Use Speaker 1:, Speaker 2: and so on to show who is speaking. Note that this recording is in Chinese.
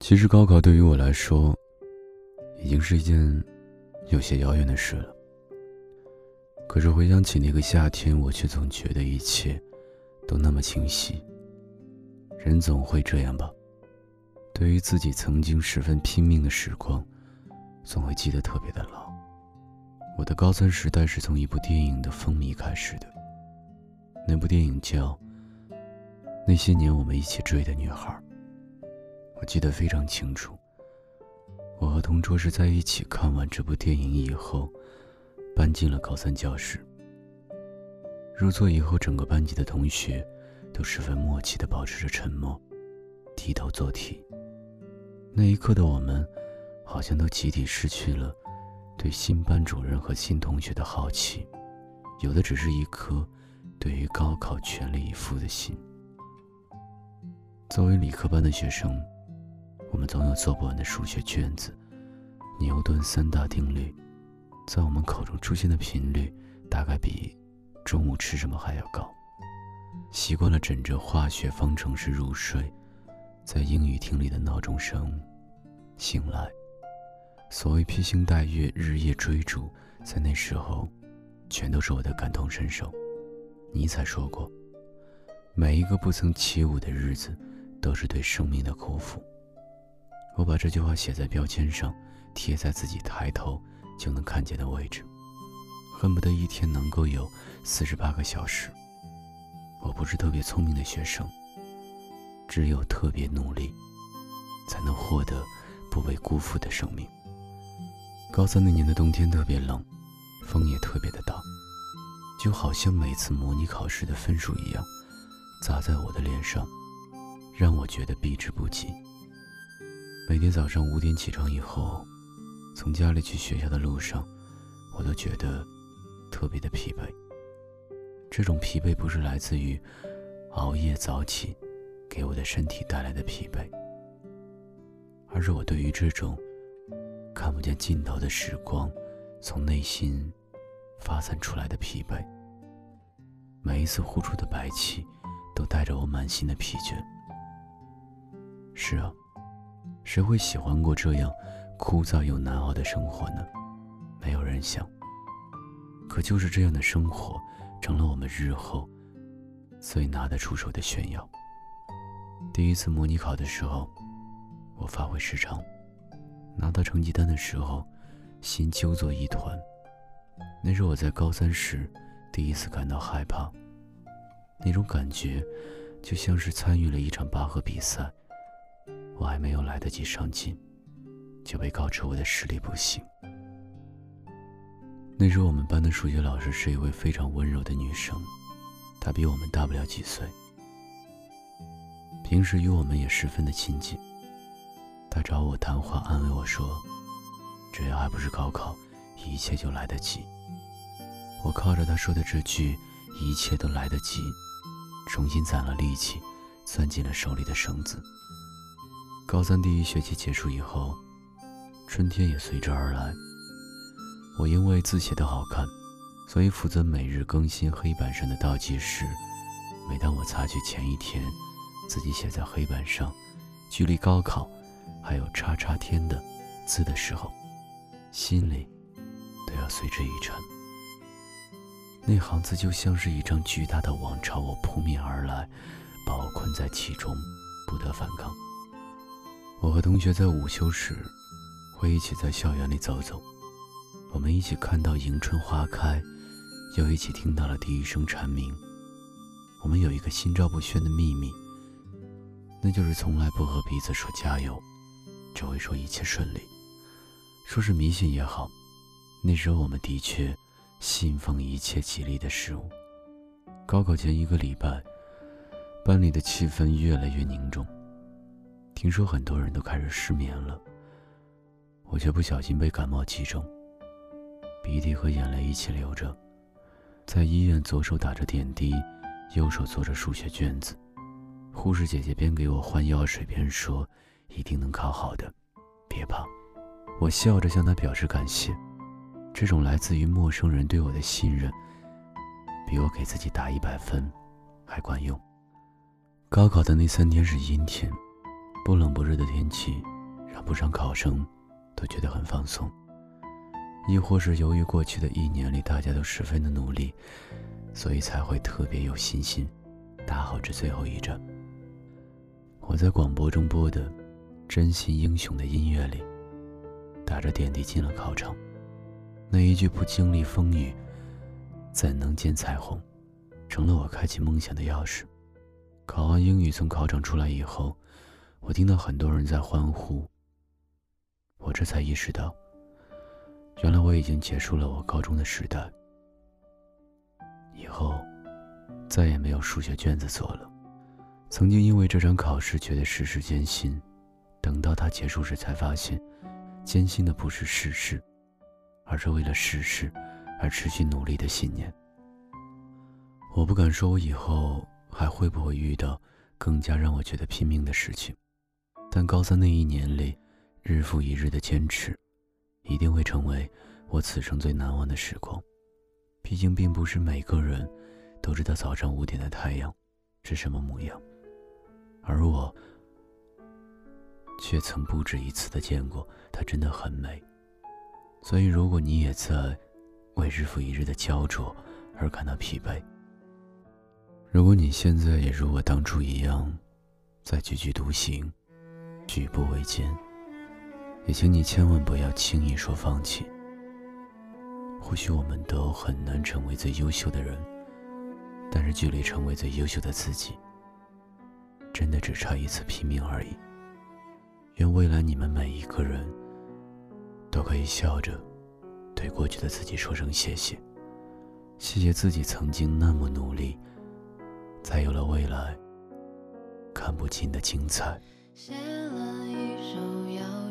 Speaker 1: 其实高考对于我来说，已经是一件有些遥远的事了。可是回想起那个夏天，我却总觉得一切都那么清晰。人总会这样吧，对于自己曾经十分拼命的时光，总会记得特别的牢。我的高三时代是从一部电影的风靡开始的，那部电影叫《那些年我们一起追的女孩》。我记得非常清楚，我和同桌是在一起看完这部电影以后，搬进了高三教室。入座以后，整个班级的同学都十分默契地保持着沉默，低头做题。那一刻的我们，好像都集体失去了对新班主任和新同学的好奇，有的只是一颗对于高考全力以赴的心。作为理科班的学生。我们总有做不完的数学卷子，牛顿三大定律，在我们口中出现的频率，大概比中午吃什么还要高。习惯了枕着化学方程式入睡，在英语厅里的闹钟声醒来。所谓披星戴月、日夜追逐，在那时候，全都是我的感同身受。尼采说过：“每一个不曾起舞的日子，都是对生命的辜负。”我把这句话写在标签上，贴在自己抬头就能看见的位置，恨不得一天能够有四十八个小时。我不是特别聪明的学生，只有特别努力，才能获得不被辜负的生命。高三那年的冬天特别冷，风也特别的大，就好像每次模拟考试的分数一样，砸在我的脸上，让我觉得避之不及。每天早上五点起床以后，从家里去学校的路上，我都觉得特别的疲惫。这种疲惫不是来自于熬夜早起给我的身体带来的疲惫，而是我对于这种看不见尽头的时光，从内心发散出来的疲惫。每一次呼出的白气，都带着我满心的疲倦。是啊。谁会喜欢过这样枯燥又难熬的生活呢？没有人想。可就是这样的生活，成了我们日后最拿得出手的炫耀。第一次模拟考的时候，我发挥失常，拿到成绩单的时候，心揪作一团。那是我在高三时第一次感到害怕，那种感觉就像是参与了一场拔河比赛。我还没有来得及上进，就被告知我的视力不行。那时我们班的数学老师是一位非常温柔的女生，她比我们大不了几岁，平时与我们也十分的亲近。她找我谈话，安慰我说：“只要还不是高考，一切就来得及。”我靠着她说的这句“一切都来得及”，重新攒了力气，攥紧了手里的绳子。高三第一学期结束以后，春天也随之而来。我因为字写得好看，所以负责每日更新黑板上的倒计时。每当我擦去前一天自己写在黑板上，距离高考还有叉叉天的字的时候，心里都要随之一沉。那行字就像是一张巨大的网朝我扑面而来，把我困在其中，不得反抗。我和同学在午休时，会一起在校园里走走。我们一起看到迎春花开，又一起听到了第一声蝉鸣。我们有一个心照不宣的秘密，那就是从来不和彼此说加油，只会说一切顺利。说是迷信也好，那时候我们的确信奉一切吉利的事物。高考前一个礼拜，班里的气氛越来越凝重。听说很多人都开始失眠了，我却不小心被感冒击中，鼻涕和眼泪一起流着，在医院左手打着点滴，右手做着数学卷子。护士姐姐边给我换药水边说：“一定能考好的，别怕。”我笑着向她表示感谢。这种来自于陌生人对我的信任，比我给自己打一百分还管用。高考的那三天是阴天。不冷不热的天气，让不少考生都觉得很放松。亦或是由于过去的一年里大家都十分的努力，所以才会特别有信心，打好这最后一战。我在广播中播的《真心英雄》的音乐里，打着点滴进了考场。那一句“不经历风雨，怎能见彩虹”，成了我开启梦想的钥匙。考完英语从考场出来以后，我听到很多人在欢呼。我这才意识到，原来我已经结束了我高中的时代，以后再也没有数学卷子做了。曾经因为这场考试觉得事事艰辛，等到它结束时才发现，艰辛的不是事事，而是为了事事而持续努力的信念。我不敢说我以后。还会不会遇到更加让我觉得拼命的事情？但高三那一年里，日复一日的坚持，一定会成为我此生最难忘的时光。毕竟，并不是每个人都知道早上五点的太阳是什么模样，而我却曾不止一次的见过它真的很美。所以，如果你也在为日复一日的焦灼而感到疲惫，如果你现在也如我当初一样，在踽踽独行，举步维艰，也请你千万不要轻易说放弃。或许我们都很难成为最优秀的人，但是距离成为最优秀的自己，真的只差一次拼命而已。愿未来你们每一个人，都可以笑着对过去的自己说声谢谢，谢谢自己曾经那么努力。才有了未来看不尽的精彩
Speaker 2: 写了一首谣。